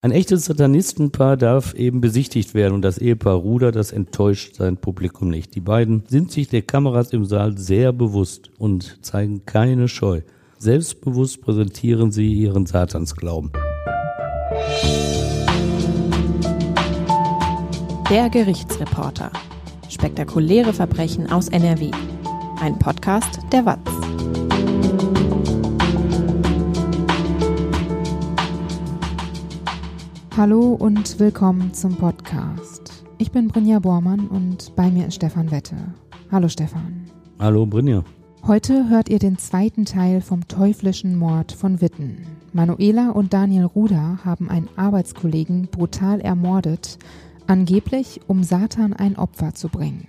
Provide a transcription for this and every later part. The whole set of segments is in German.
Ein echtes Satanistenpaar darf eben besichtigt werden und das Ehepaar Ruder, das enttäuscht sein Publikum nicht. Die beiden sind sich der Kameras im Saal sehr bewusst und zeigen keine Scheu. Selbstbewusst präsentieren sie ihren Satansglauben. Der Gerichtsreporter. Spektakuläre Verbrechen aus NRW. Ein Podcast der WAZ. Hallo und willkommen zum Podcast. Ich bin Brinja Bormann und bei mir ist Stefan Wette. Hallo Stefan. Hallo Brinja. Heute hört ihr den zweiten Teil vom teuflischen Mord von Witten. Manuela und Daniel Ruder haben einen Arbeitskollegen brutal ermordet, angeblich um Satan ein Opfer zu bringen.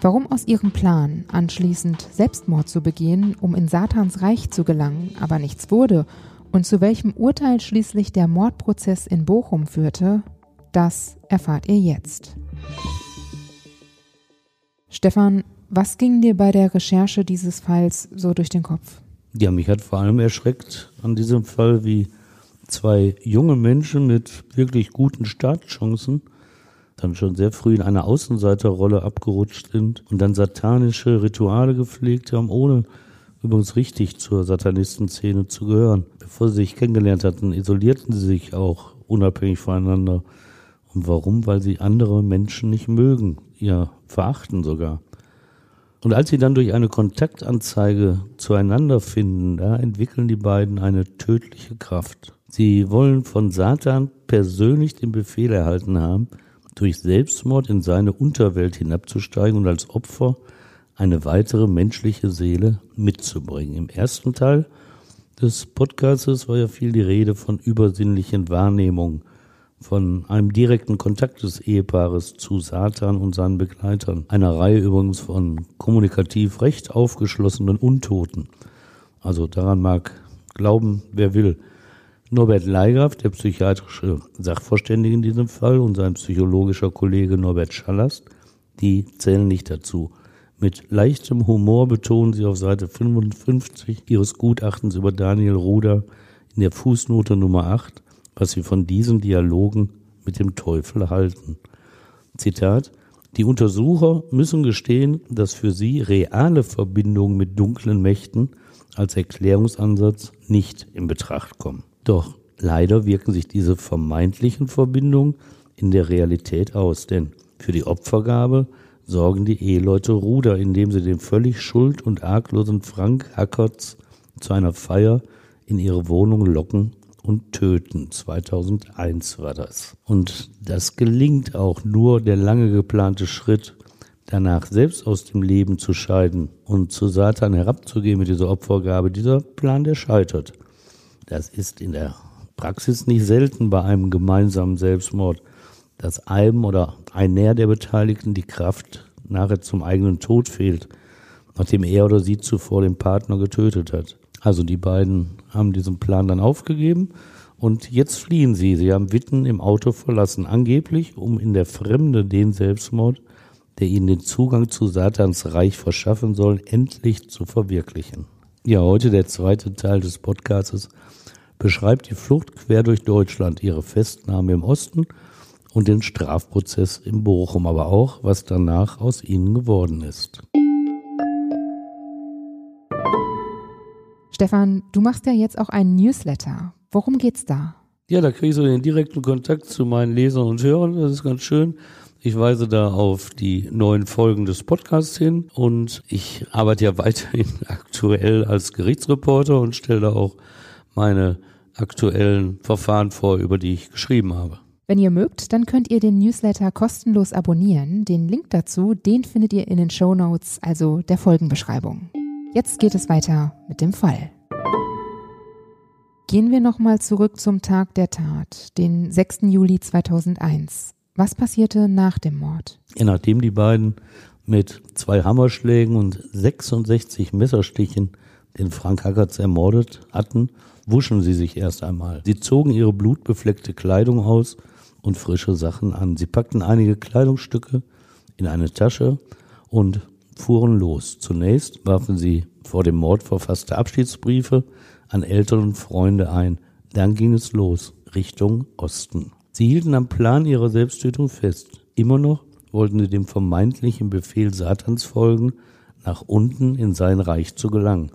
Warum aus ihrem Plan, anschließend Selbstmord zu begehen, um in Satans Reich zu gelangen, aber nichts wurde und zu welchem Urteil schließlich der Mordprozess in Bochum führte, das erfahrt ihr jetzt. Stefan, was ging dir bei der Recherche dieses Falls so durch den Kopf? Ja, mich hat vor allem erschreckt an diesem Fall, wie zwei junge Menschen mit wirklich guten Startchancen dann schon sehr früh in eine Außenseiterrolle abgerutscht sind und dann satanische Rituale gepflegt haben, ohne übrigens richtig zur Satanistenszene zu gehören. Bevor sie sich kennengelernt hatten, isolierten sie sich auch unabhängig voneinander. Und warum? Weil sie andere Menschen nicht mögen, ja, verachten sogar. Und als sie dann durch eine Kontaktanzeige zueinander finden, da entwickeln die beiden eine tödliche Kraft. Sie wollen von Satan persönlich den Befehl erhalten haben, durch Selbstmord in seine Unterwelt hinabzusteigen und als Opfer eine weitere menschliche Seele mitzubringen. Im ersten Teil des Podcasts war ja viel die Rede von übersinnlichen Wahrnehmungen, von einem direkten Kontakt des Ehepaares zu Satan und seinen Begleitern. Einer Reihe übrigens von kommunikativ recht aufgeschlossenen Untoten. Also daran mag glauben, wer will. Norbert Leigraf, der psychiatrische Sachverständige in diesem Fall, und sein psychologischer Kollege Norbert Schallast, die zählen nicht dazu. Mit leichtem Humor betonen sie auf Seite 55 ihres Gutachtens über Daniel Ruder in der Fußnote Nummer 8, was sie von diesen Dialogen mit dem Teufel halten. Zitat Die Untersucher müssen gestehen, dass für sie reale Verbindungen mit dunklen Mächten als Erklärungsansatz nicht in Betracht kommen. Doch leider wirken sich diese vermeintlichen Verbindungen in der Realität aus, denn für die Opfergabe sorgen die Eheleute Ruder, indem sie den völlig schuld- und arglosen Frank Hackertz zu einer Feier in ihre Wohnung locken und töten. 2001 war das. Und das gelingt auch nur der lange geplante Schritt, danach selbst aus dem Leben zu scheiden und zu Satan herabzugehen mit dieser Opfergabe. Dieser Plan, der scheitert. Das ist in der Praxis nicht selten bei einem gemeinsamen Selbstmord dass einem oder einer der Beteiligten die Kraft nachher zum eigenen Tod fehlt, nachdem er oder sie zuvor den Partner getötet hat. Also die beiden haben diesen Plan dann aufgegeben und jetzt fliehen sie. Sie haben Witten im Auto verlassen, angeblich, um in der Fremde den Selbstmord, der ihnen den Zugang zu Satans Reich verschaffen soll, endlich zu verwirklichen. Ja, heute der zweite Teil des Podcasts beschreibt die Flucht quer durch Deutschland, ihre Festnahme im Osten und den Strafprozess in Bochum, aber auch, was danach aus ihnen geworden ist. Stefan, du machst ja jetzt auch einen Newsletter. Worum geht's da? Ja, da kriege ich so den direkten Kontakt zu meinen Lesern und Hörern. Das ist ganz schön. Ich weise da auf die neuen Folgen des Podcasts hin und ich arbeite ja weiterhin aktuell als Gerichtsreporter und stelle da auch meine aktuellen Verfahren vor, über die ich geschrieben habe. Wenn ihr mögt, dann könnt ihr den Newsletter kostenlos abonnieren. Den Link dazu, den findet ihr in den Show Notes, also der Folgenbeschreibung. Jetzt geht es weiter mit dem Fall. Gehen wir nochmal zurück zum Tag der Tat, den 6. Juli 2001. Was passierte nach dem Mord? Ja, nachdem die beiden mit zwei Hammerschlägen und 66 Messerstichen den Frank Hackertz ermordet hatten, wuschen sie sich erst einmal. Sie zogen ihre blutbefleckte Kleidung aus und frische Sachen an. Sie packten einige Kleidungsstücke in eine Tasche und fuhren los. Zunächst warfen sie vor dem Mord verfasste Abschiedsbriefe an Eltern und Freunde ein. Dann ging es los. Richtung Osten. Sie hielten am Plan ihrer Selbsttötung fest. Immer noch wollten sie dem vermeintlichen Befehl Satans folgen, nach unten in sein Reich zu gelangen.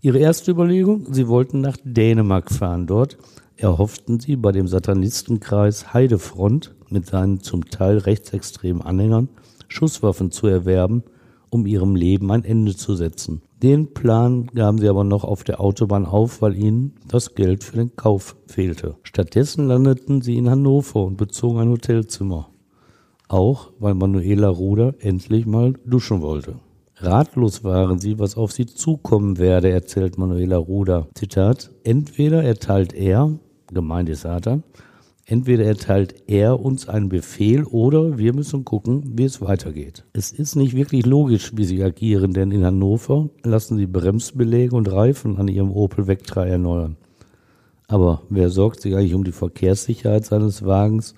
Ihre erste Überlegung, sie wollten nach Dänemark fahren. Dort erhofften sie bei dem Satanistenkreis Heidefront mit seinen zum Teil rechtsextremen Anhängern Schusswaffen zu erwerben, um ihrem Leben ein Ende zu setzen. Den Plan gaben sie aber noch auf der Autobahn auf, weil ihnen das Geld für den Kauf fehlte. Stattdessen landeten sie in Hannover und bezogen ein Hotelzimmer. Auch weil Manuela Ruder endlich mal duschen wollte. Ratlos waren sie, was auf sie zukommen werde, erzählt Manuela Ruder. Zitat, entweder erteilt er, gemeint ist Satan, entweder erteilt er uns einen Befehl oder wir müssen gucken, wie es weitergeht. Es ist nicht wirklich logisch, wie sie agieren, denn in Hannover lassen sie Bremsbeläge und Reifen an ihrem Opel Vectra erneuern. Aber wer sorgt sich eigentlich um die Verkehrssicherheit seines Wagens,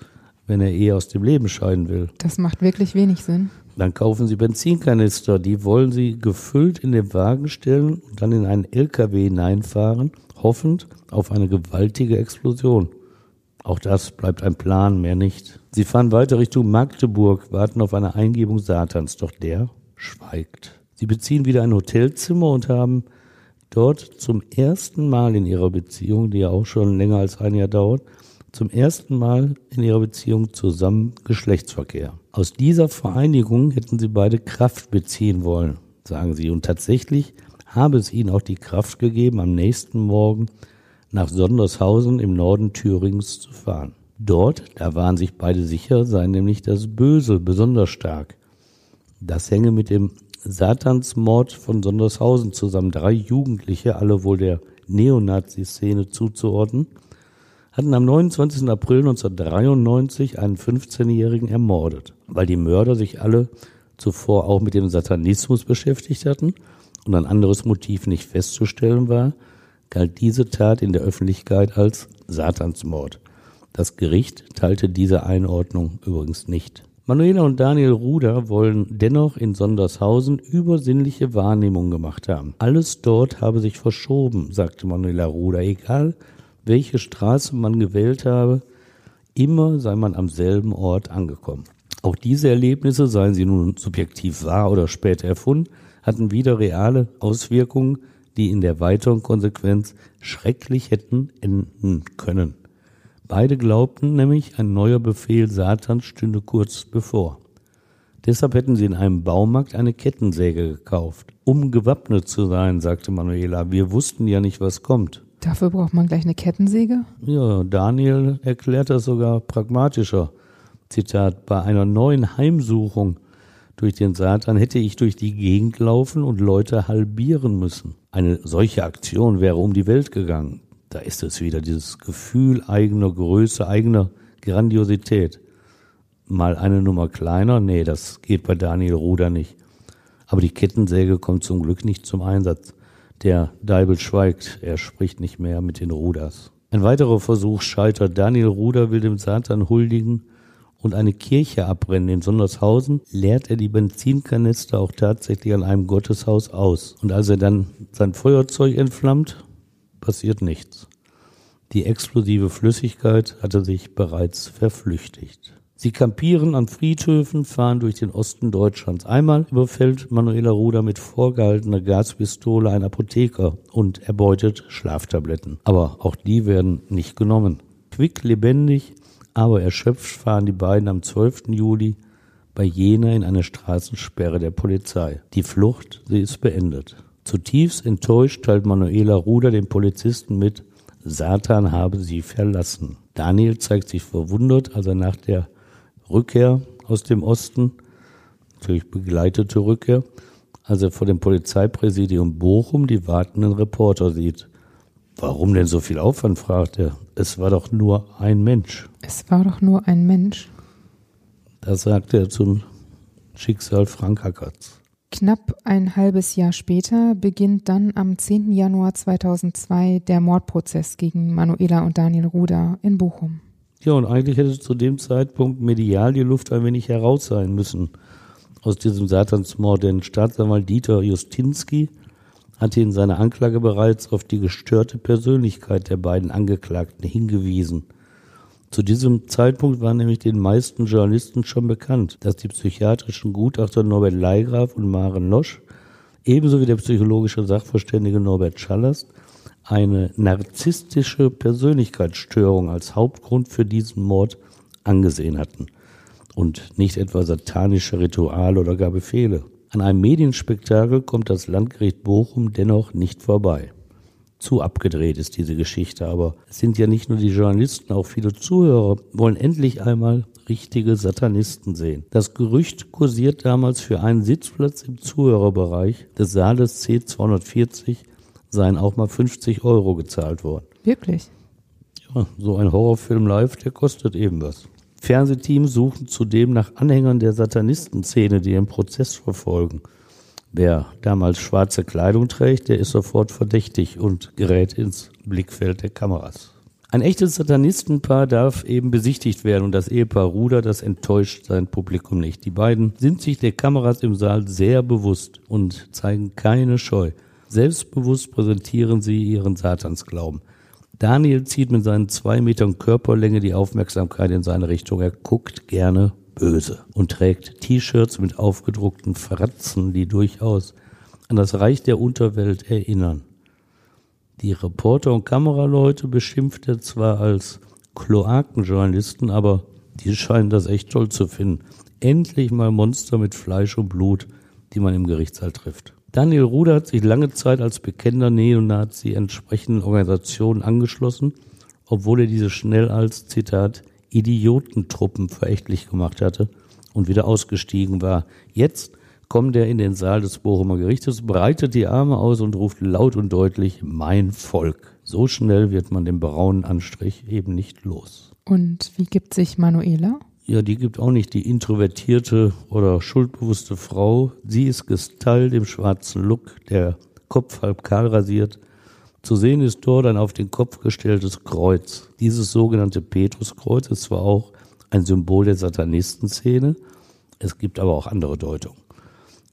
wenn er eh aus dem Leben scheiden will? Das macht wirklich wenig Sinn. Dann kaufen Sie Benzinkanister, die wollen Sie gefüllt in den Wagen stellen und dann in einen LKW hineinfahren, hoffend auf eine gewaltige Explosion. Auch das bleibt ein Plan, mehr nicht. Sie fahren weiter Richtung Magdeburg, warten auf eine Eingebung Satans, doch der schweigt. Sie beziehen wieder ein Hotelzimmer und haben dort zum ersten Mal in ihrer Beziehung, die ja auch schon länger als ein Jahr dauert, zum ersten Mal in ihrer Beziehung zusammen Geschlechtsverkehr. Aus dieser Vereinigung hätten sie beide Kraft beziehen wollen, sagen sie. Und tatsächlich habe es ihnen auch die Kraft gegeben, am nächsten Morgen nach Sondershausen im Norden Thürings zu fahren. Dort, da waren sich beide sicher, sei nämlich das Böse besonders stark. Das hänge mit dem Satansmord von Sondershausen zusammen. Drei Jugendliche, alle wohl der Neonazi-Szene zuzuordnen, hatten am 29. April 1993 einen 15-Jährigen ermordet, weil die Mörder sich alle zuvor auch mit dem Satanismus beschäftigt hatten und ein anderes Motiv nicht festzustellen war, galt diese Tat in der Öffentlichkeit als Satansmord. Das Gericht teilte diese Einordnung übrigens nicht. Manuela und Daniel Ruder wollen dennoch in Sondershausen übersinnliche Wahrnehmungen gemacht haben. Alles dort habe sich verschoben, sagte Manuela Ruder. Egal, welche Straße man gewählt habe, immer sei man am selben Ort angekommen. Auch diese Erlebnisse, seien sie nun subjektiv wahr oder später erfunden, hatten wieder reale Auswirkungen die in der weiteren Konsequenz schrecklich hätten enden können. Beide glaubten nämlich, ein neuer Befehl Satans stünde kurz bevor. Deshalb hätten sie in einem Baumarkt eine Kettensäge gekauft. Um gewappnet zu sein, sagte Manuela. Wir wussten ja nicht, was kommt. Dafür braucht man gleich eine Kettensäge? Ja, Daniel erklärt das sogar pragmatischer. Zitat, bei einer neuen Heimsuchung durch den Satan hätte ich durch die Gegend laufen und Leute halbieren müssen. Eine solche Aktion wäre um die Welt gegangen. Da ist es wieder, dieses Gefühl eigener Größe, eigener Grandiosität. Mal eine Nummer kleiner, nee, das geht bei Daniel Ruder nicht. Aber die Kettensäge kommt zum Glück nicht zum Einsatz. Der Deibel schweigt, er spricht nicht mehr mit den Ruders. Ein weiterer Versuch scheitert. Daniel Ruder will dem Satan huldigen und eine Kirche abbrennen in Sondershausen, leert er die Benzinkanister auch tatsächlich an einem Gotteshaus aus. Und als er dann sein Feuerzeug entflammt, passiert nichts. Die explosive Flüssigkeit hatte sich bereits verflüchtigt. Sie kampieren an Friedhöfen, fahren durch den Osten Deutschlands. Einmal überfällt Manuela Ruder mit vorgehaltener Gaspistole einen Apotheker und erbeutet Schlaftabletten. Aber auch die werden nicht genommen. Quick lebendig aber erschöpft fahren die beiden am 12. Juli bei Jena in eine Straßensperre der Polizei. Die Flucht, sie ist beendet. Zutiefst enttäuscht teilt Manuela Ruder dem Polizisten mit, Satan habe sie verlassen. Daniel zeigt sich verwundert, als er nach der Rückkehr aus dem Osten, natürlich begleitete Rückkehr, als er vor dem Polizeipräsidium Bochum die wartenden Reporter sieht. Warum denn so viel Aufwand, fragt er. Es war doch nur ein Mensch. Es war doch nur ein Mensch. Das sagte er zum Schicksal Frank Hackerts. Knapp ein halbes Jahr später beginnt dann am 10. Januar 2002 der Mordprozess gegen Manuela und Daniel Ruder in Bochum. Ja, und eigentlich hätte zu dem Zeitpunkt medial die Luft ein wenig heraus sein müssen aus diesem Satansmord, denn Staatsanwalt Dieter Justinski hatte in seiner Anklage bereits auf die gestörte Persönlichkeit der beiden Angeklagten hingewiesen. Zu diesem Zeitpunkt war nämlich den meisten Journalisten schon bekannt, dass die psychiatrischen Gutachter Norbert Leigraf und Maren Losch ebenso wie der psychologische Sachverständige Norbert Schallers eine narzisstische Persönlichkeitsstörung als Hauptgrund für diesen Mord angesehen hatten und nicht etwa satanische Rituale oder gar Befehle. An einem Medienspektakel kommt das Landgericht Bochum dennoch nicht vorbei zu abgedreht ist, diese Geschichte. Aber es sind ja nicht nur die Journalisten, auch viele Zuhörer wollen endlich einmal richtige Satanisten sehen. Das Gerücht kursiert damals für einen Sitzplatz im Zuhörerbereich des Saales C240 seien auch mal 50 Euro gezahlt worden. Wirklich? Ja, so ein Horrorfilm live, der kostet eben was. Fernsehteams suchen zudem nach Anhängern der Satanistenszene, die den Prozess verfolgen. Wer damals schwarze Kleidung trägt, der ist sofort verdächtig und gerät ins Blickfeld der Kameras. Ein echtes Satanistenpaar darf eben besichtigt werden und das Ehepaar Ruder, das enttäuscht sein Publikum nicht. Die beiden sind sich der Kameras im Saal sehr bewusst und zeigen keine Scheu. Selbstbewusst präsentieren sie ihren Satansglauben. Daniel zieht mit seinen zwei Metern Körperlänge die Aufmerksamkeit in seine Richtung. Er guckt gerne böse und trägt T-Shirts mit aufgedruckten Fratzen, die durchaus an das Reich der Unterwelt erinnern. Die Reporter und Kameraleute beschimpft er zwar als Kloakenjournalisten, aber die scheinen das echt toll zu finden. Endlich mal Monster mit Fleisch und Blut, die man im Gerichtssaal trifft. Daniel Ruder hat sich lange Zeit als bekennender Neonazi entsprechenden Organisationen angeschlossen, obwohl er diese schnell als, Zitat, Idiotentruppen verächtlich gemacht hatte und wieder ausgestiegen war. Jetzt kommt er in den Saal des Bochumer Gerichtes, breitet die Arme aus und ruft laut und deutlich Mein Volk. So schnell wird man den braunen Anstrich eben nicht los. Und wie gibt sich Manuela? Ja, die gibt auch nicht die introvertierte oder schuldbewusste Frau. Sie ist gestylt im schwarzen Look, der Kopf halb kahl rasiert, zu sehen ist dort ein auf den Kopf gestelltes Kreuz. Dieses sogenannte Petruskreuz ist zwar auch ein Symbol der Satanistenszene, es gibt aber auch andere Deutungen.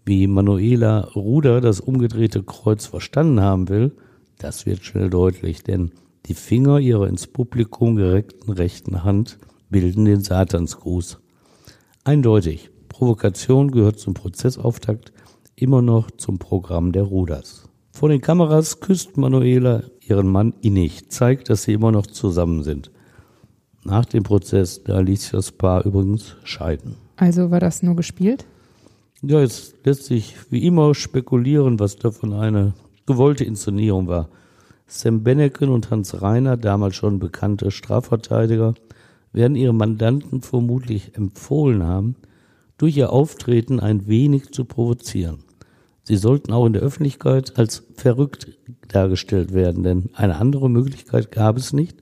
Wie Manuela Ruder das umgedrehte Kreuz verstanden haben will, das wird schnell deutlich, denn die Finger ihrer ins Publikum gereckten rechten Hand bilden den Satansgruß. Eindeutig, Provokation gehört zum Prozessauftakt immer noch zum Programm der Ruders. Vor den Kameras küsst Manuela ihren Mann innig, zeigt, dass sie immer noch zusammen sind. Nach dem Prozess, da ließ sich das Paar übrigens scheiden. Also war das nur gespielt? Ja, es lässt sich wie immer spekulieren, was davon eine gewollte Inszenierung war. Sam Benneken und Hans Reiner, damals schon bekannte Strafverteidiger, werden ihre Mandanten vermutlich empfohlen haben, durch ihr Auftreten ein wenig zu provozieren. Sie sollten auch in der Öffentlichkeit als verrückt dargestellt werden, denn eine andere Möglichkeit gab es nicht,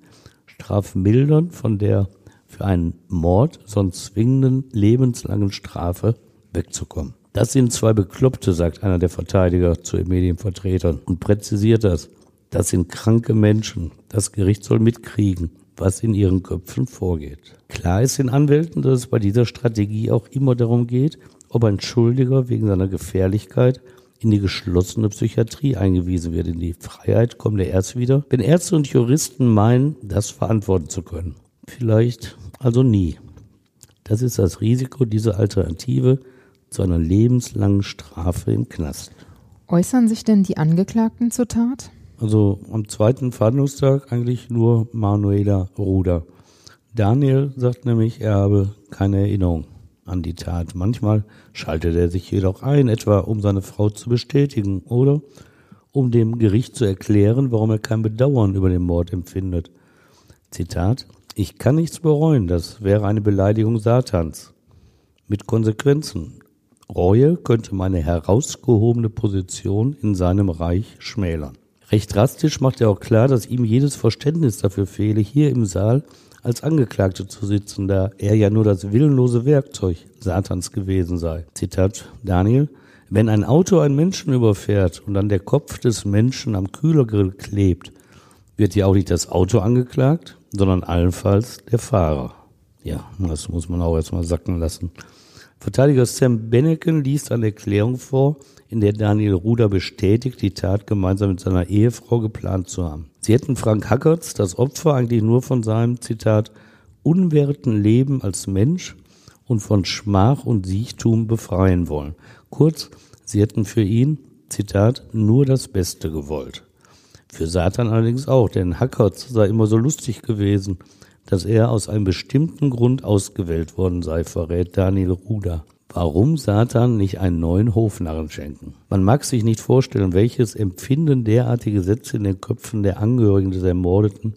strafmildern von der für einen Mord sonst zwingenden lebenslangen Strafe wegzukommen. Das sind zwei Bekloppte, sagt einer der Verteidiger zu den Medienvertretern und präzisiert das. Das sind kranke Menschen. Das Gericht soll mitkriegen, was in ihren Köpfen vorgeht. Klar ist den Anwälten, dass es bei dieser Strategie auch immer darum geht, ob ein Schuldiger wegen seiner Gefährlichkeit in die geschlossene Psychiatrie eingewiesen wird. In die Freiheit kommt er erst wieder, wenn Ärzte und Juristen meinen, das verantworten zu können. Vielleicht also nie. Das ist das Risiko dieser Alternative zu einer lebenslangen Strafe im Knast. Äußern sich denn die Angeklagten zur Tat? Also am zweiten Verhandlungstag eigentlich nur Manuela Ruder. Daniel sagt nämlich, er habe keine Erinnerung an die Tat. Manchmal schaltet er sich jedoch ein, etwa um seine Frau zu bestätigen oder um dem Gericht zu erklären, warum er kein Bedauern über den Mord empfindet. Zitat Ich kann nichts bereuen, das wäre eine Beleidigung Satans. Mit Konsequenzen. Reue könnte meine herausgehobene Position in seinem Reich schmälern. Recht drastisch macht er auch klar, dass ihm jedes Verständnis dafür fehle, hier im Saal als Angeklagte zu sitzen, da er ja nur das willenlose Werkzeug Satans gewesen sei. Zitat Daniel. Wenn ein Auto einen Menschen überfährt und dann der Kopf des Menschen am Kühlergrill klebt, wird ja auch nicht das Auto angeklagt, sondern allenfalls der Fahrer. Ja, das muss man auch erstmal sacken lassen. Verteidiger Sam Benneken liest eine Erklärung vor, in der Daniel Ruder bestätigt, die Tat gemeinsam mit seiner Ehefrau geplant zu haben. Sie hätten Frank Hackertz, das Opfer, eigentlich nur von seinem, Zitat, unwerten Leben als Mensch und von Schmach und Siechtum befreien wollen. Kurz, sie hätten für ihn, Zitat, nur das Beste gewollt. Für Satan allerdings auch, denn Hackertz sei immer so lustig gewesen, dass er aus einem bestimmten Grund ausgewählt worden sei, verrät Daniel Ruder. Warum Satan nicht einen neuen Hofnarren schenken? Man mag sich nicht vorstellen, welches Empfinden derartige Sätze in den Köpfen der Angehörigen des Ermordeten,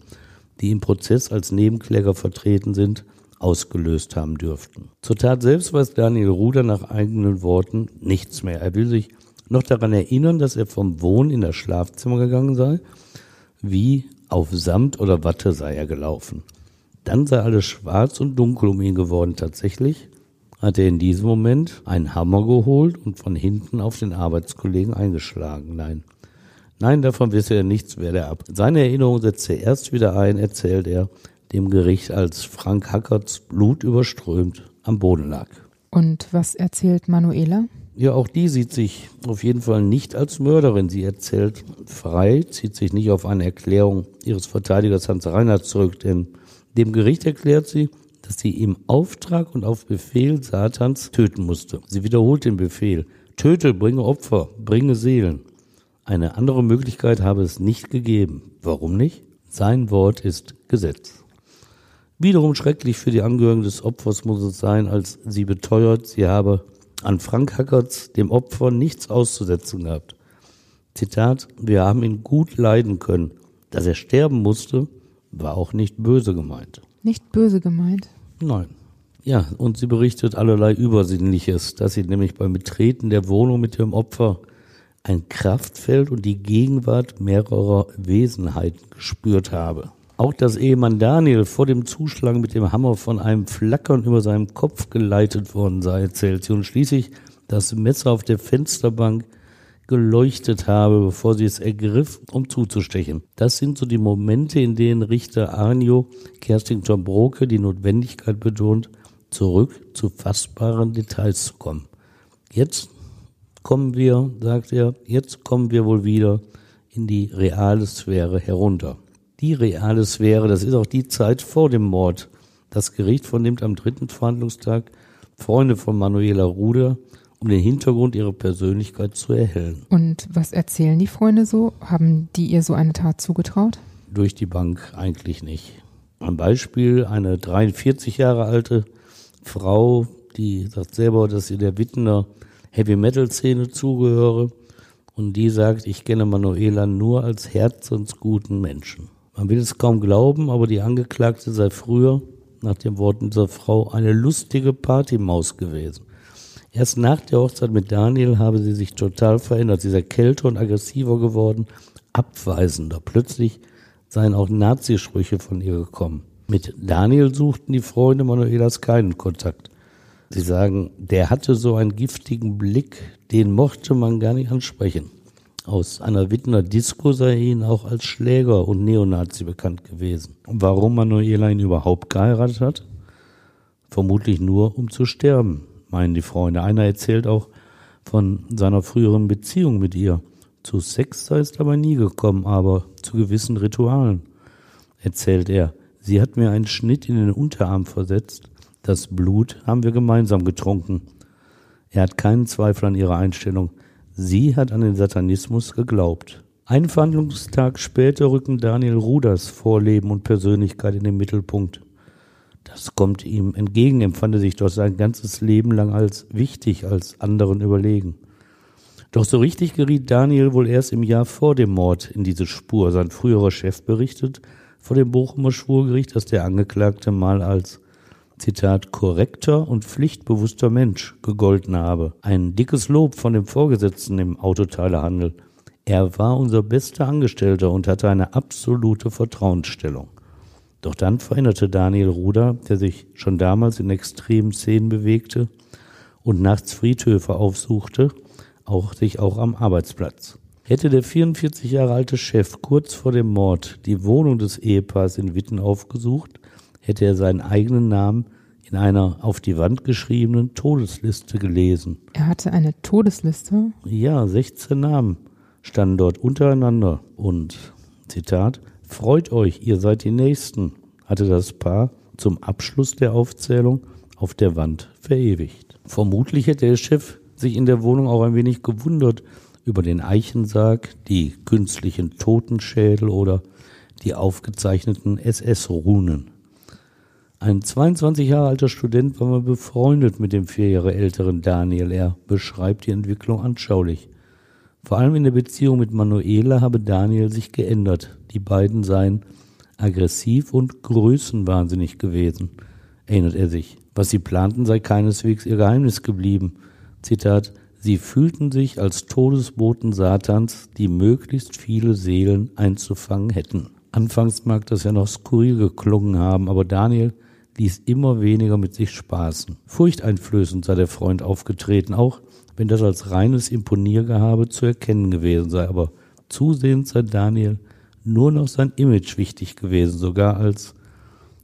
die im Prozess als Nebenkläger vertreten sind, ausgelöst haben dürften. Zur Tat selbst weiß Daniel Ruder nach eigenen Worten nichts mehr. Er will sich noch daran erinnern, dass er vom Wohnen in das Schlafzimmer gegangen sei, wie auf Samt oder Watte sei er gelaufen. Dann sei alles schwarz und dunkel um ihn geworden. Tatsächlich hat er in diesem Moment einen Hammer geholt und von hinten auf den Arbeitskollegen eingeschlagen. Nein, nein, davon wisse er nichts, werde er ab. Seine Erinnerung setzt er erst wieder ein, erzählt er dem Gericht, als Frank Hackerts Blut überströmt am Boden lag. Und was erzählt Manuela? Ja, auch die sieht sich auf jeden Fall nicht als Mörderin. Sie erzählt frei, zieht sich nicht auf eine Erklärung ihres Verteidigers Hans Reinhardt zurück, denn dem Gericht erklärt sie, dass sie im Auftrag und auf Befehl Satans töten musste. Sie wiederholt den Befehl. Töte, bringe Opfer, bringe Seelen. Eine andere Möglichkeit habe es nicht gegeben. Warum nicht? Sein Wort ist Gesetz. Wiederum schrecklich für die Angehörigen des Opfers muss es sein, als sie beteuert, sie habe an Frank Hackerts, dem Opfer, nichts auszusetzen gehabt. Zitat, wir haben ihn gut leiden können. Dass er sterben musste, war auch nicht böse gemeint. Nicht böse gemeint? Nein. Ja, und sie berichtet allerlei Übersinnliches, dass sie nämlich beim Betreten der Wohnung mit ihrem Opfer ein Kraftfeld und die Gegenwart mehrerer Wesenheiten gespürt habe. Auch dass Ehemann Daniel vor dem Zuschlag mit dem Hammer von einem Flackern über seinem Kopf geleitet worden sei, erzählt sie. Und schließlich das Messer auf der Fensterbank geleuchtet habe, bevor sie es ergriff, um zuzustechen. Das sind so die Momente, in denen Richter Arnio Kerstin Broke die Notwendigkeit betont, zurück zu fassbaren Details zu kommen. Jetzt kommen wir, sagt er, jetzt kommen wir wohl wieder in die reale Sphäre herunter die reale Sphäre. Das ist auch die Zeit vor dem Mord. Das Gericht vernimmt am dritten Verhandlungstag Freunde von Manuela Ruder, um den Hintergrund ihrer Persönlichkeit zu erhellen. Und was erzählen die Freunde so? Haben die ihr so eine Tat zugetraut? Durch die Bank eigentlich nicht. Ein Beispiel, eine 43 Jahre alte Frau, die sagt selber, dass sie der Wittener Heavy Metal Szene zugehöre und die sagt, ich kenne Manuela nur als herzensguten Menschen. Man will es kaum glauben, aber die Angeklagte sei früher, nach den Worten dieser Frau, eine lustige Partymaus gewesen. Erst nach der Hochzeit mit Daniel habe sie sich total verändert. Sie sei kälter und aggressiver geworden, abweisender. Plötzlich seien auch Nazisprüche von ihr gekommen. Mit Daniel suchten die Freunde Manuelas keinen Kontakt. Sie sagen, der hatte so einen giftigen Blick, den mochte man gar nicht ansprechen. Aus einer Wittner Disco sei ihn auch als Schläger und Neonazi bekannt gewesen. Warum Manuela ihn überhaupt geheiratet hat? Vermutlich nur, um zu sterben, meinen die Freunde. Einer erzählt auch von seiner früheren Beziehung mit ihr. Zu Sex sei es dabei nie gekommen, aber zu gewissen Ritualen. Erzählt er, sie hat mir einen Schnitt in den Unterarm versetzt. Das Blut haben wir gemeinsam getrunken. Er hat keinen Zweifel an ihrer Einstellung. Sie hat an den Satanismus geglaubt. Einen Verhandlungstag später rücken Daniel Ruders Vorleben und Persönlichkeit in den Mittelpunkt. Das kommt ihm entgegen, empfand er sich doch sein ganzes Leben lang als wichtig, als anderen überlegen. Doch so richtig geriet Daniel wohl erst im Jahr vor dem Mord in diese Spur. Sein früherer Chef berichtet vor dem Bochumer Schwurgericht, dass der Angeklagte mal als Zitat, korrekter und pflichtbewusster Mensch gegolten habe. Ein dickes Lob von dem Vorgesetzten im Autoteilehandel. Er war unser bester Angestellter und hatte eine absolute Vertrauensstellung. Doch dann veränderte Daniel Ruder, der sich schon damals in extremen Szenen bewegte und nachts Friedhöfe aufsuchte, auch sich auch am Arbeitsplatz. Hätte der 44 Jahre alte Chef kurz vor dem Mord die Wohnung des Ehepaars in Witten aufgesucht, hätte er seinen eigenen Namen in einer auf die Wand geschriebenen Todesliste gelesen. Er hatte eine Todesliste? Ja, 16 Namen standen dort untereinander und Zitat, freut euch, ihr seid die Nächsten, hatte das Paar zum Abschluss der Aufzählung auf der Wand verewigt. Vermutlich hätte der Chef sich in der Wohnung auch ein wenig gewundert über den Eichensarg, die künstlichen Totenschädel oder die aufgezeichneten SS-Runen. Ein 22 Jahre alter Student war mal befreundet mit dem vier Jahre älteren Daniel. Er beschreibt die Entwicklung anschaulich. Vor allem in der Beziehung mit Manuela habe Daniel sich geändert. Die beiden seien aggressiv und größenwahnsinnig gewesen, erinnert er sich. Was sie planten, sei keineswegs ihr Geheimnis geblieben. Zitat, sie fühlten sich als Todesboten Satans, die möglichst viele Seelen einzufangen hätten. Anfangs mag das ja noch skurril geklungen haben, aber Daniel ließ immer weniger mit sich spaßen. Furchteinflößend sei der Freund aufgetreten, auch wenn das als reines Imponiergehabe zu erkennen gewesen sei. Aber zusehends sei Daniel nur noch sein Image wichtig gewesen, sogar als,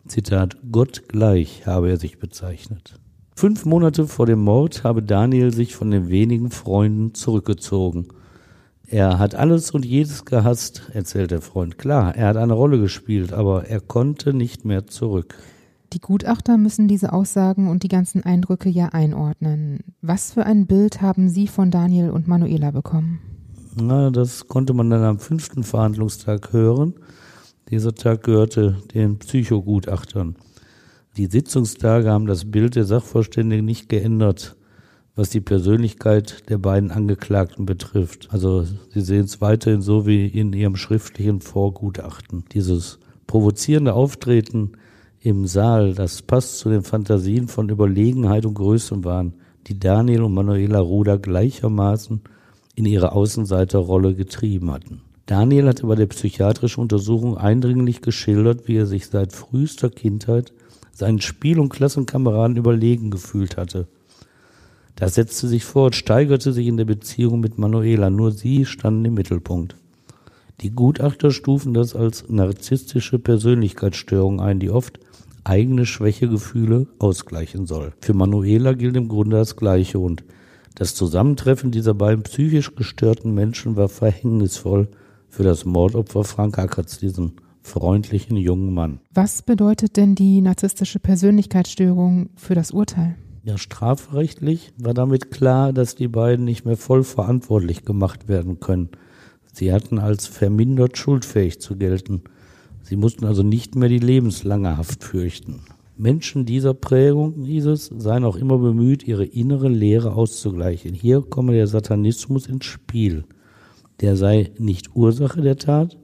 Zitat, Gott gleich habe er sich bezeichnet. Fünf Monate vor dem Mord habe Daniel sich von den wenigen Freunden zurückgezogen. Er hat alles und jedes gehasst, erzählt der Freund. Klar, er hat eine Rolle gespielt, aber er konnte nicht mehr zurück. Die Gutachter müssen diese Aussagen und die ganzen Eindrücke ja einordnen. Was für ein Bild haben Sie von Daniel und Manuela bekommen? Na, das konnte man dann am fünften Verhandlungstag hören. Dieser Tag gehörte den Psychogutachtern. Die Sitzungstage haben das Bild der Sachverständigen nicht geändert, was die Persönlichkeit der beiden Angeklagten betrifft. Also sie sehen es weiterhin so wie in ihrem schriftlichen Vorgutachten. Dieses provozierende Auftreten im Saal, das passt zu den Fantasien von Überlegenheit und Größenwahn, die Daniel und Manuela Ruder gleichermaßen in ihre Außenseiterrolle getrieben hatten. Daniel hatte bei der psychiatrischen Untersuchung eindringlich geschildert, wie er sich seit frühester Kindheit seinen Spiel- und Klassenkameraden überlegen gefühlt hatte. Das setzte sich fort, steigerte sich in der Beziehung mit Manuela, nur sie standen im Mittelpunkt. Die Gutachter stufen das als narzisstische Persönlichkeitsstörung ein, die oft eigene Schwächegefühle ausgleichen soll. Für Manuela gilt im Grunde das Gleiche und das Zusammentreffen dieser beiden psychisch gestörten Menschen war verhängnisvoll für das Mordopfer Frank Ackertz, diesen freundlichen jungen Mann. Was bedeutet denn die narzisstische Persönlichkeitsstörung für das Urteil? Ja, strafrechtlich war damit klar, dass die beiden nicht mehr voll verantwortlich gemacht werden können. Sie hatten als vermindert schuldfähig zu gelten. Sie mussten also nicht mehr die lebenslange Haft fürchten. Menschen dieser Prägung, hieß es, seien auch immer bemüht, ihre innere Leere auszugleichen. Hier komme der Satanismus ins Spiel. Der sei nicht Ursache der Tat,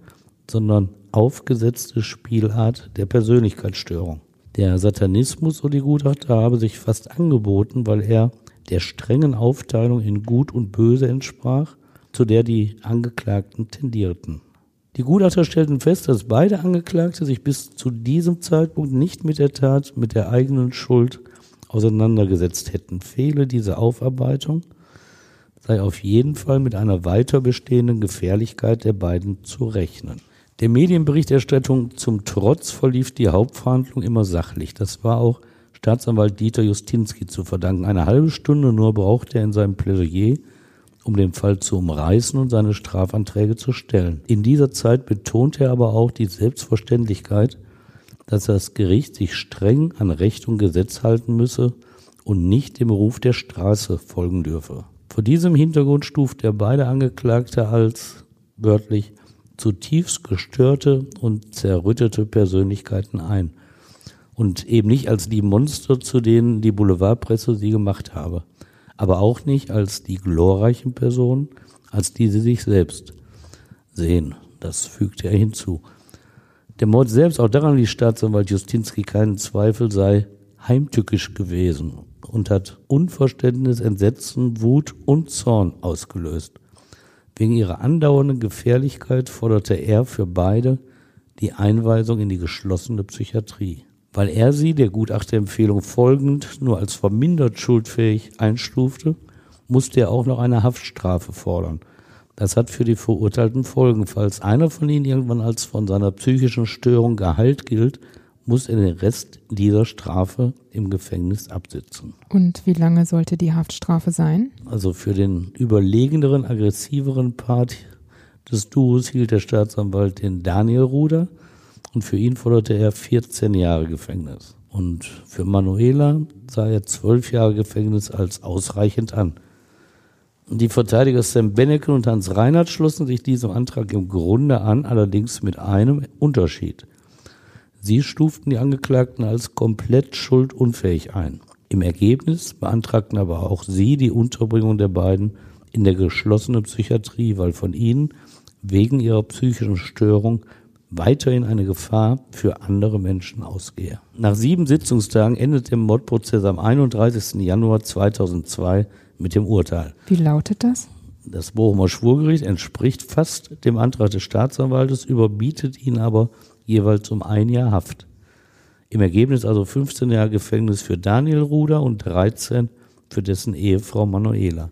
sondern aufgesetzte Spielart der Persönlichkeitsstörung. Der Satanismus, so die Gutachter, habe sich fast angeboten, weil er der strengen Aufteilung in Gut und Böse entsprach, zu der die Angeklagten tendierten. Die Gutachter stellten fest, dass beide Angeklagte sich bis zu diesem Zeitpunkt nicht mit der Tat, mit der eigenen Schuld auseinandergesetzt hätten. Fehle diese Aufarbeitung, sei auf jeden Fall mit einer weiter bestehenden Gefährlichkeit der beiden zu rechnen. Der Medienberichterstattung zum Trotz verlief die Hauptverhandlung immer sachlich. Das war auch Staatsanwalt Dieter Justinski zu verdanken. Eine halbe Stunde nur brauchte er in seinem Plädoyer um den Fall zu umreißen und seine Strafanträge zu stellen. In dieser Zeit betonte er aber auch die Selbstverständlichkeit, dass das Gericht sich streng an Recht und Gesetz halten müsse und nicht dem Ruf der Straße folgen dürfe. Vor diesem Hintergrund stuft er beide Angeklagte als wörtlich zutiefst gestörte und zerrüttete Persönlichkeiten ein und eben nicht als die Monster, zu denen die Boulevardpresse sie gemacht habe aber auch nicht als die glorreichen Personen, als die sie sich selbst sehen. Das fügte er hinzu. Der Mord selbst, auch daran ließ Staatsanwalt Justinski keinen Zweifel, sei heimtückisch gewesen und hat Unverständnis, Entsetzen, Wut und Zorn ausgelöst. Wegen ihrer andauernden Gefährlichkeit forderte er für beide die Einweisung in die geschlossene Psychiatrie. Weil er sie der Gutachterempfehlung folgend nur als vermindert schuldfähig einstufte, musste er auch noch eine Haftstrafe fordern. Das hat für die Verurteilten Folgen. Falls einer von ihnen irgendwann als von seiner psychischen Störung geheilt gilt, muss er den Rest dieser Strafe im Gefängnis absitzen. Und wie lange sollte die Haftstrafe sein? Also für den überlegeneren, aggressiveren Part des Duos hielt der Staatsanwalt den Daniel Ruder und für ihn forderte er 14 Jahre Gefängnis. Und für Manuela sah er zwölf Jahre Gefängnis als ausreichend an. Die Verteidiger Sam Benneken und Hans Reinhardt schlossen sich diesem Antrag im Grunde an, allerdings mit einem Unterschied. Sie stuften die Angeklagten als komplett schuldunfähig ein. Im Ergebnis beantragten aber auch sie die Unterbringung der beiden in der geschlossenen Psychiatrie, weil von ihnen wegen ihrer psychischen Störung weiterhin eine Gefahr für andere Menschen ausgehe. Nach sieben Sitzungstagen endet der Mordprozess am 31. Januar 2002 mit dem Urteil. Wie lautet das? Das Bochumer Schwurgericht entspricht fast dem Antrag des Staatsanwaltes, überbietet ihn aber jeweils um ein Jahr Haft. Im Ergebnis also 15 Jahre Gefängnis für Daniel Ruder und 13 für dessen Ehefrau Manuela.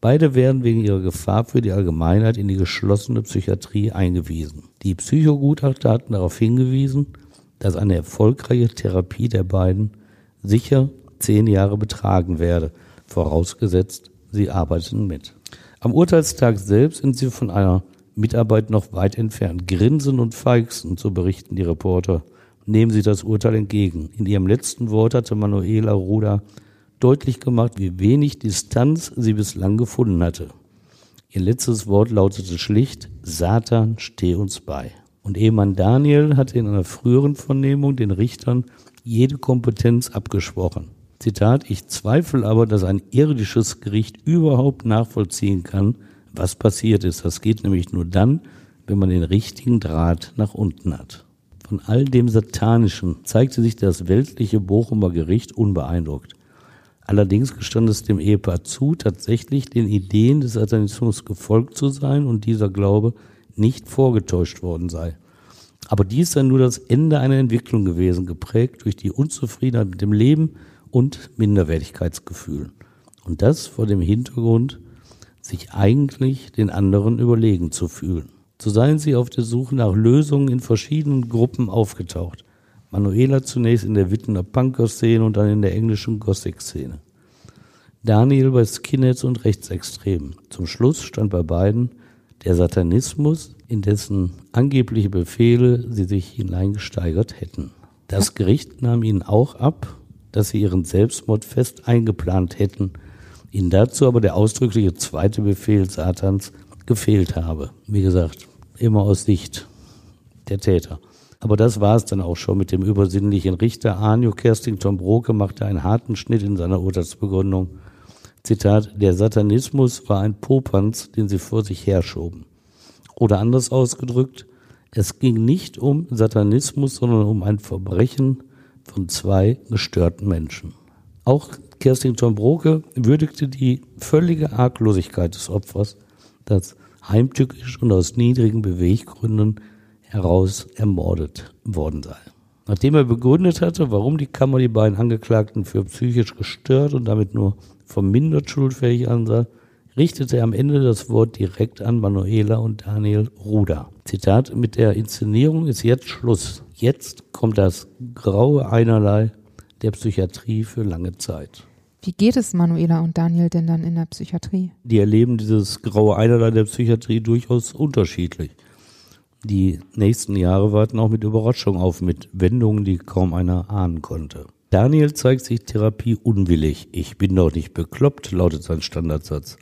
Beide werden wegen ihrer Gefahr für die Allgemeinheit in die geschlossene Psychiatrie eingewiesen. Die Psychogutachter hatten darauf hingewiesen, dass eine erfolgreiche Therapie der beiden sicher zehn Jahre betragen werde, vorausgesetzt, sie arbeiten mit. Am Urteilstag selbst sind sie von einer Mitarbeit noch weit entfernt. Grinsen und feixen, so berichten die Reporter, nehmen sie das Urteil entgegen. In ihrem letzten Wort hatte Manuela Ruda deutlich gemacht, wie wenig Distanz sie bislang gefunden hatte. Ihr letztes Wort lautete schlicht, Satan, steh uns bei. Und Ehemann Daniel hatte in einer früheren Vernehmung den Richtern jede Kompetenz abgesprochen. Zitat, ich zweifle aber, dass ein irdisches Gericht überhaupt nachvollziehen kann, was passiert ist. Das geht nämlich nur dann, wenn man den richtigen Draht nach unten hat. Von all dem Satanischen zeigte sich das weltliche Bochumer Gericht unbeeindruckt. Allerdings gestand es dem Ehepaar zu, tatsächlich den Ideen des Satanismus gefolgt zu sein und dieser Glaube nicht vorgetäuscht worden sei. Aber dies sei nur das Ende einer Entwicklung gewesen, geprägt durch die Unzufriedenheit mit dem Leben und Minderwertigkeitsgefühl. Und das vor dem Hintergrund, sich eigentlich den anderen überlegen zu fühlen. So seien sie auf der Suche nach Lösungen in verschiedenen Gruppen aufgetaucht. Manuela zunächst in der Wittener Punker-Szene und dann in der englischen Gothic-Szene. Daniel bei Skinheads und Rechtsextremen. Zum Schluss stand bei beiden der Satanismus, in dessen angebliche Befehle sie sich hineingesteigert hätten. Das Gericht nahm ihnen auch ab, dass sie ihren Selbstmord fest eingeplant hätten, ihnen dazu aber der ausdrückliche zweite Befehl Satans gefehlt habe. Wie gesagt, immer aus Sicht der Täter. Aber das war es dann auch schon mit dem übersinnlichen Richter. Arnio Kerstington Broke machte einen harten Schnitt in seiner Urteilsbegründung. Zitat, der Satanismus war ein Popanz, den sie vor sich herschoben. Oder anders ausgedrückt, es ging nicht um Satanismus, sondern um ein Verbrechen von zwei gestörten Menschen. Auch Kerstington Broke würdigte die völlige Arglosigkeit des Opfers, das heimtückisch und aus niedrigen Beweggründen heraus ermordet worden sei. Nachdem er begründet hatte, warum die Kammer die beiden Angeklagten für psychisch gestört und damit nur vermindert schuldfähig ansah, richtete er am Ende das Wort direkt an Manuela und Daniel Ruder. Zitat, mit der Inszenierung ist jetzt Schluss. Jetzt kommt das graue Einerlei der Psychiatrie für lange Zeit. Wie geht es Manuela und Daniel denn dann in der Psychiatrie? Die erleben dieses graue Einerlei der Psychiatrie durchaus unterschiedlich. Die nächsten Jahre warten auch mit Überraschung auf, mit Wendungen, die kaum einer ahnen konnte. Daniel zeigt sich Therapie unwillig. Ich bin doch nicht bekloppt, lautet sein Standardsatz.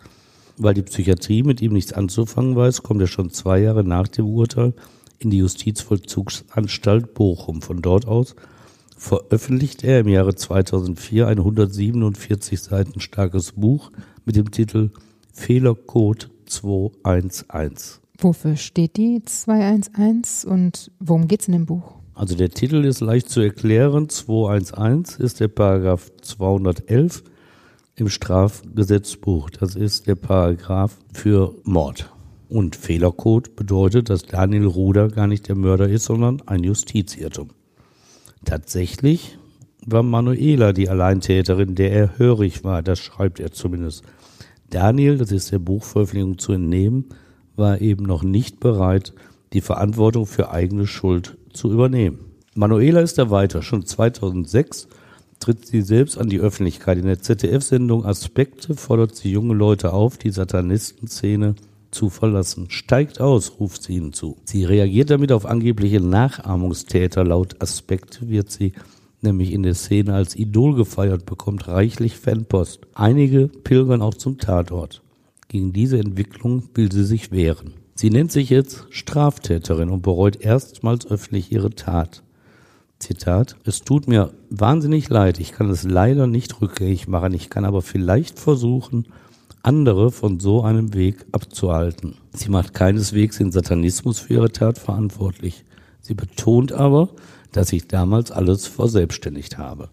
Weil die Psychiatrie mit ihm nichts anzufangen weiß, kommt er schon zwei Jahre nach dem Urteil in die Justizvollzugsanstalt Bochum. Von dort aus veröffentlicht er im Jahre 2004 ein 147 Seiten starkes Buch mit dem Titel Fehlercode 211. Wofür steht die 211 und worum geht es in dem Buch? Also der Titel ist leicht zu erklären. 211 ist der Paragraph 211 im Strafgesetzbuch. Das ist der Paragraph für Mord. Und Fehlercode bedeutet, dass Daniel Ruder gar nicht der Mörder ist, sondern ein Justizirrtum. Tatsächlich war Manuela die Alleintäterin, der er hörig war. Das schreibt er zumindest. Daniel, das ist der Buchveröffentlichung zu entnehmen, war eben noch nicht bereit, die Verantwortung für eigene Schuld zu übernehmen. Manuela ist da weiter. Schon 2006 tritt sie selbst an die Öffentlichkeit. In der ZDF-Sendung Aspekte fordert sie junge Leute auf, die Satanistenszene zu verlassen. Steigt aus, ruft sie ihnen zu. Sie reagiert damit auf angebliche Nachahmungstäter. Laut Aspekt wird sie nämlich in der Szene als Idol gefeiert, bekommt reichlich Fanpost. Einige pilgern auch zum Tatort. Gegen diese Entwicklung will sie sich wehren. Sie nennt sich jetzt Straftäterin und bereut erstmals öffentlich ihre Tat. Zitat, es tut mir wahnsinnig leid, ich kann es leider nicht rückgängig machen, ich kann aber vielleicht versuchen, andere von so einem Weg abzuhalten. Sie macht keineswegs den Satanismus für ihre Tat verantwortlich. Sie betont aber, dass ich damals alles verselbstständigt habe.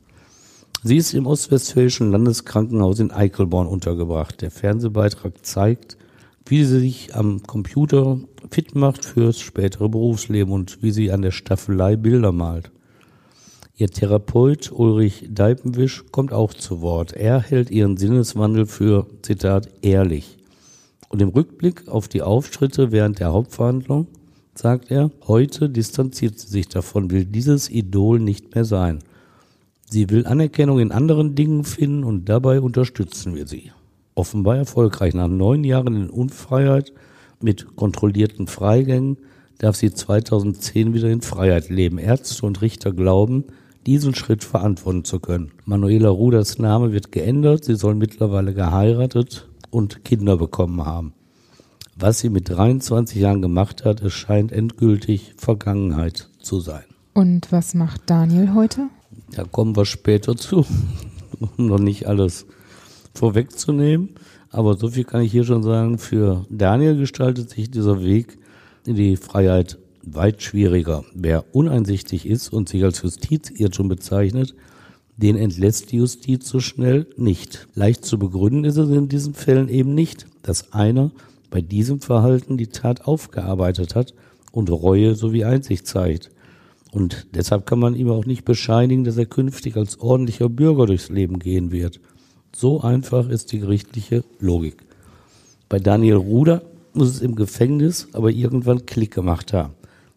Sie ist im Ostwestfälischen Landeskrankenhaus in Eichelborn untergebracht. Der Fernsehbeitrag zeigt, wie sie sich am Computer fit macht fürs spätere Berufsleben und wie sie an der Staffelei Bilder malt. Ihr Therapeut Ulrich Deipenwisch kommt auch zu Wort. Er hält ihren Sinneswandel für, Zitat, ehrlich. Und im Rückblick auf die Auftritte während der Hauptverhandlung sagt er, heute distanziert sie sich davon, will dieses Idol nicht mehr sein. Sie will Anerkennung in anderen Dingen finden und dabei unterstützen wir sie. Offenbar erfolgreich. Nach neun Jahren in Unfreiheit mit kontrollierten Freigängen darf sie 2010 wieder in Freiheit leben. Ärzte und Richter glauben, diesen Schritt verantworten zu können. Manuela Ruders Name wird geändert, sie soll mittlerweile geheiratet und Kinder bekommen haben. Was sie mit 23 Jahren gemacht hat, es scheint endgültig Vergangenheit zu sein. Und was macht Daniel heute? Da kommen wir später zu, um noch nicht alles vorwegzunehmen. Aber so viel kann ich hier schon sagen, für Daniel gestaltet sich dieser Weg in die Freiheit weit schwieriger. Wer uneinsichtig ist und sich als Justizirrtum bezeichnet, den entlässt die Justiz so schnell nicht. Leicht zu begründen ist es in diesen Fällen eben nicht, dass einer bei diesem Verhalten die Tat aufgearbeitet hat und Reue sowie Einsicht zeigt. Und deshalb kann man ihm auch nicht bescheinigen, dass er künftig als ordentlicher Bürger durchs Leben gehen wird. So einfach ist die gerichtliche Logik. Bei Daniel Ruder muss es im Gefängnis aber irgendwann Klick gemacht haben.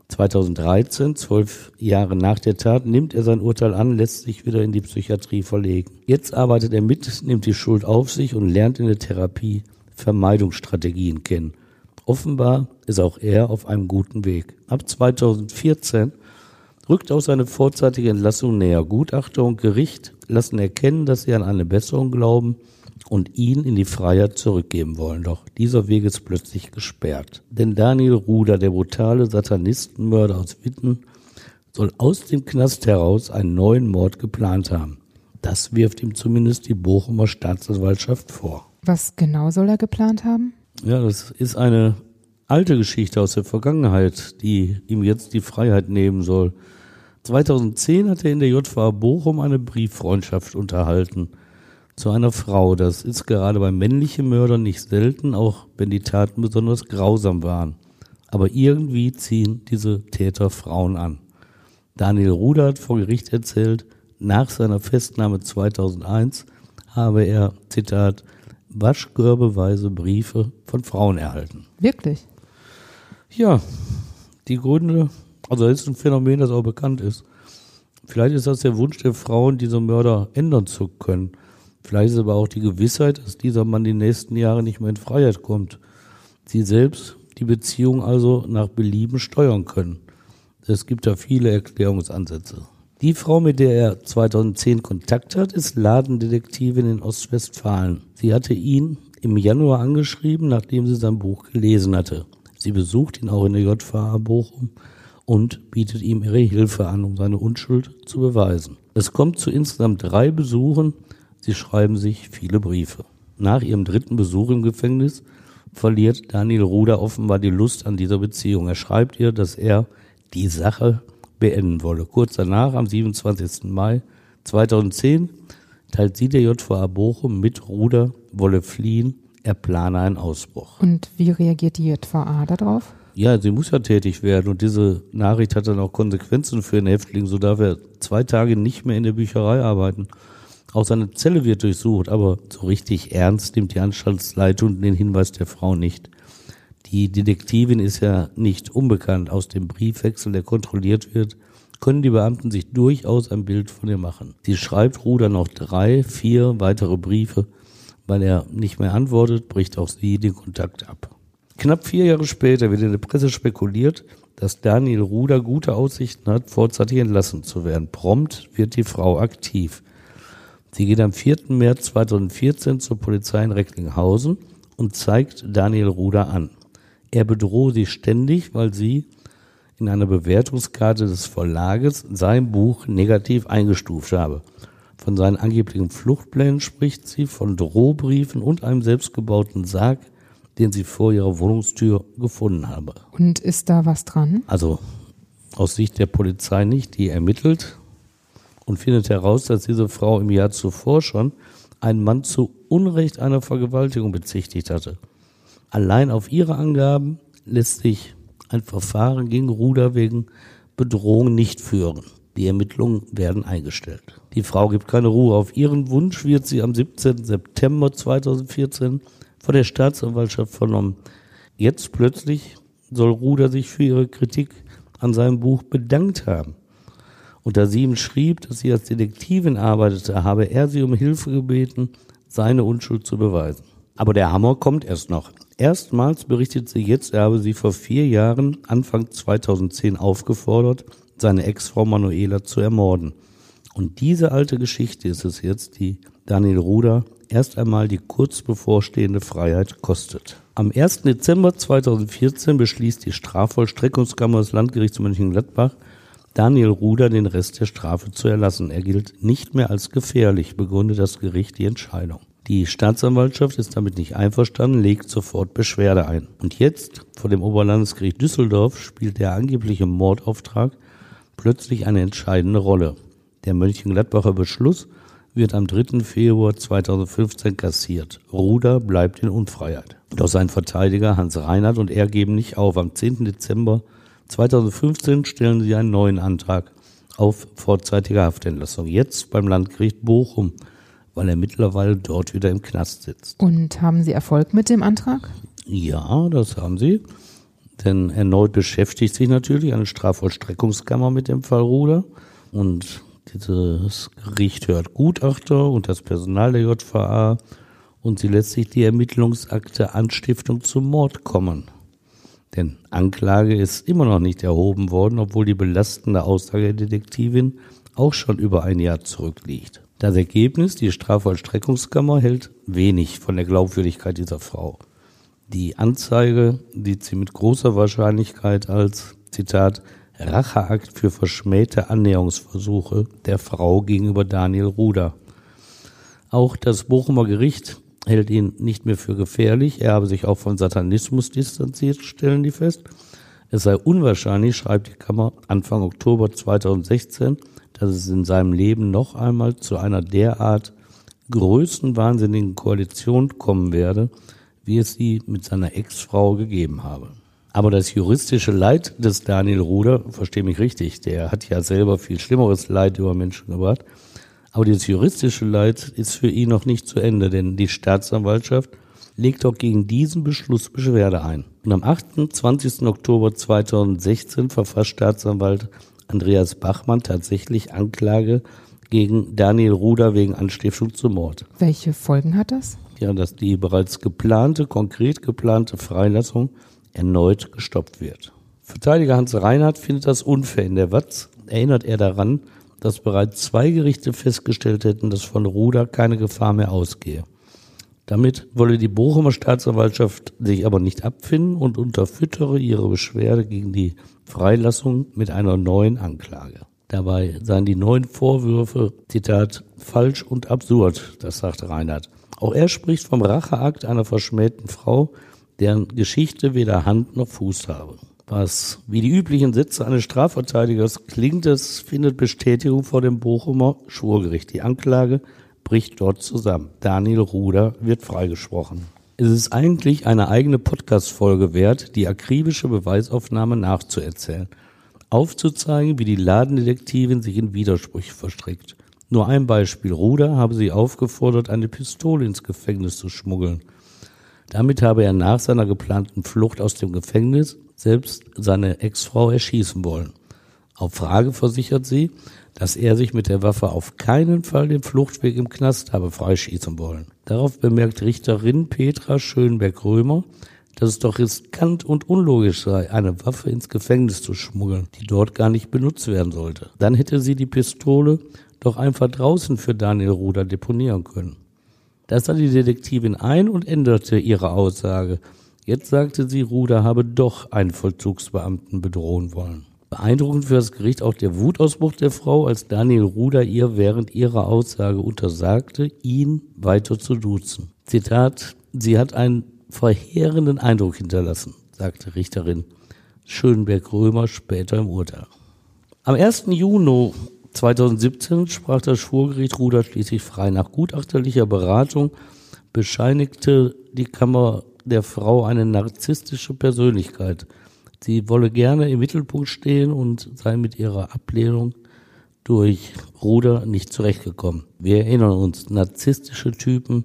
2013, zwölf Jahre nach der Tat, nimmt er sein Urteil an, lässt sich wieder in die Psychiatrie verlegen. Jetzt arbeitet er mit, nimmt die Schuld auf sich und lernt in der Therapie Vermeidungsstrategien kennen. Offenbar ist auch er auf einem guten Weg. Ab 2014 rückt auch seine vorzeitige Entlassung näher. Gutachter und Gericht lassen erkennen, dass sie an eine Besserung glauben und ihn in die Freiheit zurückgeben wollen. Doch dieser Weg ist plötzlich gesperrt. Denn Daniel Ruder, der brutale Satanistenmörder aus Witten, soll aus dem Knast heraus einen neuen Mord geplant haben. Das wirft ihm zumindest die Bochumer Staatsanwaltschaft vor. Was genau soll er geplant haben? Ja, das ist eine alte Geschichte aus der Vergangenheit, die ihm jetzt die Freiheit nehmen soll. 2010 hat er in der JVA Bochum eine Brieffreundschaft unterhalten zu einer Frau. Das ist gerade bei männlichen Mördern nicht selten, auch wenn die Taten besonders grausam waren. Aber irgendwie ziehen diese Täter Frauen an. Daniel Ruder hat vor Gericht erzählt, nach seiner Festnahme 2001 habe er, Zitat, waschkörbeweise Briefe von Frauen erhalten. Wirklich? Ja, die Gründe, also das ist ein Phänomen, das auch bekannt ist. Vielleicht ist das der Wunsch der Frauen, diese Mörder ändern zu können. Vielleicht ist aber auch die Gewissheit, dass dieser Mann die nächsten Jahre nicht mehr in Freiheit kommt. Sie selbst die Beziehung also nach Belieben steuern können. Es gibt da viele Erklärungsansätze. Die Frau, mit der er 2010 Kontakt hat, ist Ladendetektivin in Ostwestfalen. Sie hatte ihn im Januar angeschrieben, nachdem sie sein Buch gelesen hatte. Sie besucht ihn auch in der JVA Bochum und bietet ihm ihre Hilfe an, um seine Unschuld zu beweisen. Es kommt zu insgesamt drei Besuchen Sie schreiben sich viele Briefe. Nach ihrem dritten Besuch im Gefängnis verliert Daniel Ruder offenbar die Lust an dieser Beziehung. Er schreibt ihr, dass er die Sache beenden wolle. Kurz danach, am 27. Mai 2010, teilt sie der JVA Bochum mit, Ruder wolle fliehen, er plane einen Ausbruch. Und wie reagiert die JVA darauf? Ja, sie muss ja tätig werden und diese Nachricht hat dann auch Konsequenzen für den Häftling, so darf er zwei Tage nicht mehr in der Bücherei arbeiten. Auch seine Zelle wird durchsucht, aber so richtig ernst nimmt die Anstaltsleitung den Hinweis der Frau nicht. Die Detektivin ist ja nicht unbekannt. Aus dem Briefwechsel, der kontrolliert wird, können die Beamten sich durchaus ein Bild von ihr machen. Sie schreibt Ruder noch drei, vier weitere Briefe. Weil er nicht mehr antwortet, bricht auch sie den Kontakt ab. Knapp vier Jahre später wird in der Presse spekuliert, dass Daniel Ruder gute Aussichten hat, vorzeitig entlassen zu werden. Prompt wird die Frau aktiv. Sie geht am 4. März 2014 zur Polizei in Recklinghausen und zeigt Daniel Ruder an. Er bedrohe sie ständig, weil sie in einer Bewertungskarte des Verlages sein Buch negativ eingestuft habe. Von seinen angeblichen Fluchtplänen spricht sie, von Drohbriefen und einem selbstgebauten Sarg, den sie vor ihrer Wohnungstür gefunden habe. Und ist da was dran? Also aus Sicht der Polizei nicht, die ermittelt und findet heraus, dass diese Frau im Jahr zuvor schon einen Mann zu Unrecht einer Vergewaltigung bezichtigt hatte. Allein auf ihre Angaben lässt sich ein Verfahren gegen Ruder wegen Bedrohung nicht führen. Die Ermittlungen werden eingestellt. Die Frau gibt keine Ruhe. Auf ihren Wunsch wird sie am 17. September 2014 von der Staatsanwaltschaft vernommen. Jetzt plötzlich soll Ruder sich für ihre Kritik an seinem Buch bedankt haben. Und da sie ihm schrieb, dass sie als Detektivin arbeitete, habe er sie um Hilfe gebeten, seine Unschuld zu beweisen. Aber der Hammer kommt erst noch. Erstmals berichtet sie jetzt, er habe sie vor vier Jahren, Anfang 2010, aufgefordert, seine Ex-Frau Manuela zu ermorden. Und diese alte Geschichte ist es jetzt, die Daniel Ruder erst einmal die kurz bevorstehende Freiheit kostet. Am 1. Dezember 2014 beschließt die Strafvollstreckungskammer des Landgerichts Mönchengladbach, Daniel Ruder den Rest der Strafe zu erlassen. Er gilt nicht mehr als gefährlich, begründet das Gericht die Entscheidung. Die Staatsanwaltschaft ist damit nicht einverstanden, legt sofort Beschwerde ein. Und jetzt, vor dem Oberlandesgericht Düsseldorf, spielt der angebliche Mordauftrag plötzlich eine entscheidende Rolle. Der Mönchengladbacher Beschluss wird am 3. Februar 2015 kassiert. Ruder bleibt in Unfreiheit. Doch sein Verteidiger Hans Reinhardt und er geben nicht auf. Am 10. Dezember 2015 stellen sie einen neuen Antrag auf vorzeitige Haftentlassung. Jetzt beim Landgericht Bochum, weil er mittlerweile dort wieder im Knast sitzt. Und haben Sie Erfolg mit dem Antrag? Ja, das haben sie. Denn erneut beschäftigt sich natürlich eine Strafvollstreckungskammer mit dem Fall Ruder. Und dieses Gericht hört Gutachter und das Personal der JVA und sie lässt sich die Ermittlungsakte Anstiftung zum Mord kommen. Denn Anklage ist immer noch nicht erhoben worden, obwohl die belastende Aussage der Detektivin auch schon über ein Jahr zurückliegt. Das Ergebnis, die Strafvollstreckungskammer hält wenig von der Glaubwürdigkeit dieser Frau. Die Anzeige sieht sie mit großer Wahrscheinlichkeit als, Zitat, Racheakt für verschmähte Annäherungsversuche der Frau gegenüber Daniel Ruder. Auch das Bochumer Gericht hält ihn nicht mehr für gefährlich. Er habe sich auch von Satanismus distanziert, stellen die fest. Es sei unwahrscheinlich, schreibt die Kammer Anfang Oktober 2016, dass es in seinem Leben noch einmal zu einer derart größenwahnsinnigen Koalition kommen werde, wie es sie mit seiner Ex-Frau gegeben habe. Aber das juristische Leid des Daniel Ruder, verstehe mich richtig, der hat ja selber viel schlimmeres Leid über Menschen gebracht. Aber dieses juristische Leid ist für ihn noch nicht zu Ende, denn die Staatsanwaltschaft legt auch gegen diesen Beschluss Beschwerde ein. Und am 28. Oktober 2016 verfasst Staatsanwalt Andreas Bachmann tatsächlich Anklage gegen Daniel Ruder wegen Anstiftung zum Mord. Welche Folgen hat das? Ja, dass die bereits geplante, konkret geplante Freilassung erneut gestoppt wird. Verteidiger Hans Reinhardt findet das unfair. In der Watz erinnert er daran, dass bereits zwei Gerichte festgestellt hätten, dass von Ruder keine Gefahr mehr ausgehe. Damit wolle die Bochumer Staatsanwaltschaft sich aber nicht abfinden und unterfüttere ihre Beschwerde gegen die Freilassung mit einer neuen Anklage. Dabei seien die neuen Vorwürfe, Zitat, falsch und absurd, das sagt Reinhardt. Auch er spricht vom Racheakt einer verschmähten Frau, deren Geschichte weder Hand noch Fuß habe. Was wie die üblichen Sätze eines Strafverteidigers klingt, es findet Bestätigung vor dem Bochumer Schwurgericht. Die Anklage bricht dort zusammen. Daniel Ruder wird freigesprochen. Es ist eigentlich eine eigene Podcast-Folge wert, die akribische Beweisaufnahme nachzuerzählen. Aufzuzeigen, wie die Ladendetektivin sich in Widersprüche verstrickt. Nur ein Beispiel. Ruder habe sie aufgefordert, eine Pistole ins Gefängnis zu schmuggeln. Damit habe er nach seiner geplanten Flucht aus dem Gefängnis selbst seine Ex-Frau erschießen wollen. Auf Frage versichert sie, dass er sich mit der Waffe auf keinen Fall den Fluchtweg im Knast habe freischießen wollen. Darauf bemerkt Richterin Petra Schönberg-Römer, dass es doch riskant und unlogisch sei, eine Waffe ins Gefängnis zu schmuggeln, die dort gar nicht benutzt werden sollte. Dann hätte sie die Pistole doch einfach draußen für Daniel Ruder deponieren können. Da sah die Detektivin ein und änderte ihre Aussage. Jetzt sagte sie, Ruder habe doch einen Vollzugsbeamten bedrohen wollen. Beeindruckend für das Gericht auch der Wutausbruch der Frau, als Daniel Ruder ihr während ihrer Aussage untersagte, ihn weiter zu duzen. Zitat, sie hat einen verheerenden Eindruck hinterlassen, sagte Richterin Schönberg-Römer später im Urteil. Am 1. Juni 2017 sprach das Schwurgericht Ruder schließlich frei. Nach gutachterlicher Beratung bescheinigte die Kammer der Frau eine narzisstische Persönlichkeit. Sie wolle gerne im Mittelpunkt stehen und sei mit ihrer Ablehnung durch Ruder nicht zurechtgekommen. Wir erinnern uns, narzisstische Typen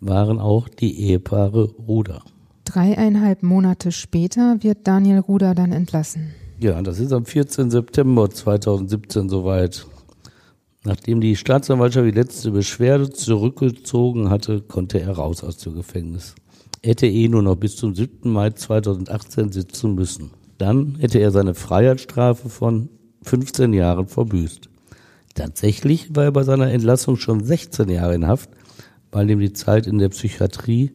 waren auch die Ehepaare Ruder. Dreieinhalb Monate später wird Daniel Ruder dann entlassen. Ja, das ist am 14. September 2017 soweit. Nachdem die Staatsanwaltschaft die letzte Beschwerde zurückgezogen hatte, konnte er raus aus dem Gefängnis. Hätte eh nur noch bis zum 7. Mai 2018 sitzen müssen. Dann hätte er seine Freiheitsstrafe von 15 Jahren verbüßt. Tatsächlich war er bei seiner Entlassung schon 16 Jahre in Haft, weil ihm die Zeit in der Psychiatrie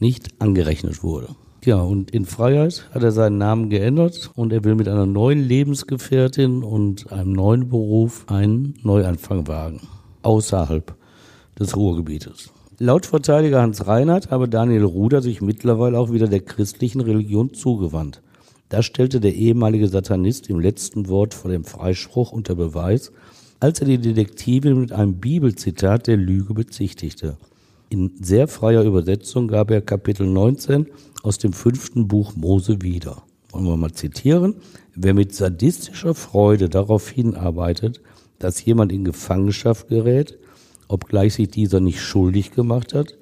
nicht angerechnet wurde. Ja, und in Freiheit hat er seinen Namen geändert und er will mit einer neuen Lebensgefährtin und einem neuen Beruf einen Neuanfang wagen. Außerhalb des Ruhrgebietes. Laut Verteidiger Hans Reinhardt habe Daniel Ruder sich mittlerweile auch wieder der christlichen Religion zugewandt. Das stellte der ehemalige Satanist im letzten Wort vor dem Freispruch unter Beweis, als er die Detektivin mit einem Bibelzitat der Lüge bezichtigte. In sehr freier Übersetzung gab er Kapitel 19 aus dem fünften Buch Mose wieder. Wollen wir mal zitieren? Wer mit sadistischer Freude darauf hinarbeitet, dass jemand in Gefangenschaft gerät, obgleich sich dieser nicht schuldig gemacht hat,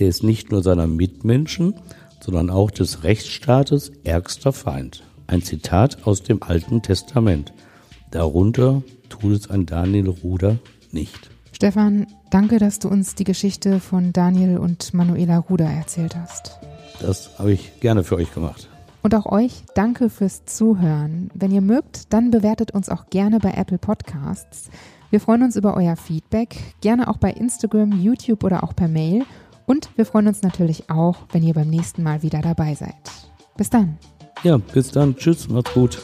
der ist nicht nur seiner Mitmenschen, sondern auch des Rechtsstaates ärgster Feind. Ein Zitat aus dem Alten Testament. Darunter tut es ein Daniel Ruder nicht. Stefan, danke, dass du uns die Geschichte von Daniel und Manuela Ruder erzählt hast. Das habe ich gerne für euch gemacht. Und auch euch danke fürs Zuhören. Wenn ihr mögt, dann bewertet uns auch gerne bei Apple Podcasts. Wir freuen uns über euer Feedback, gerne auch bei Instagram, YouTube oder auch per Mail. Und wir freuen uns natürlich auch, wenn ihr beim nächsten Mal wieder dabei seid. Bis dann. Ja, bis dann. Tschüss, macht's gut.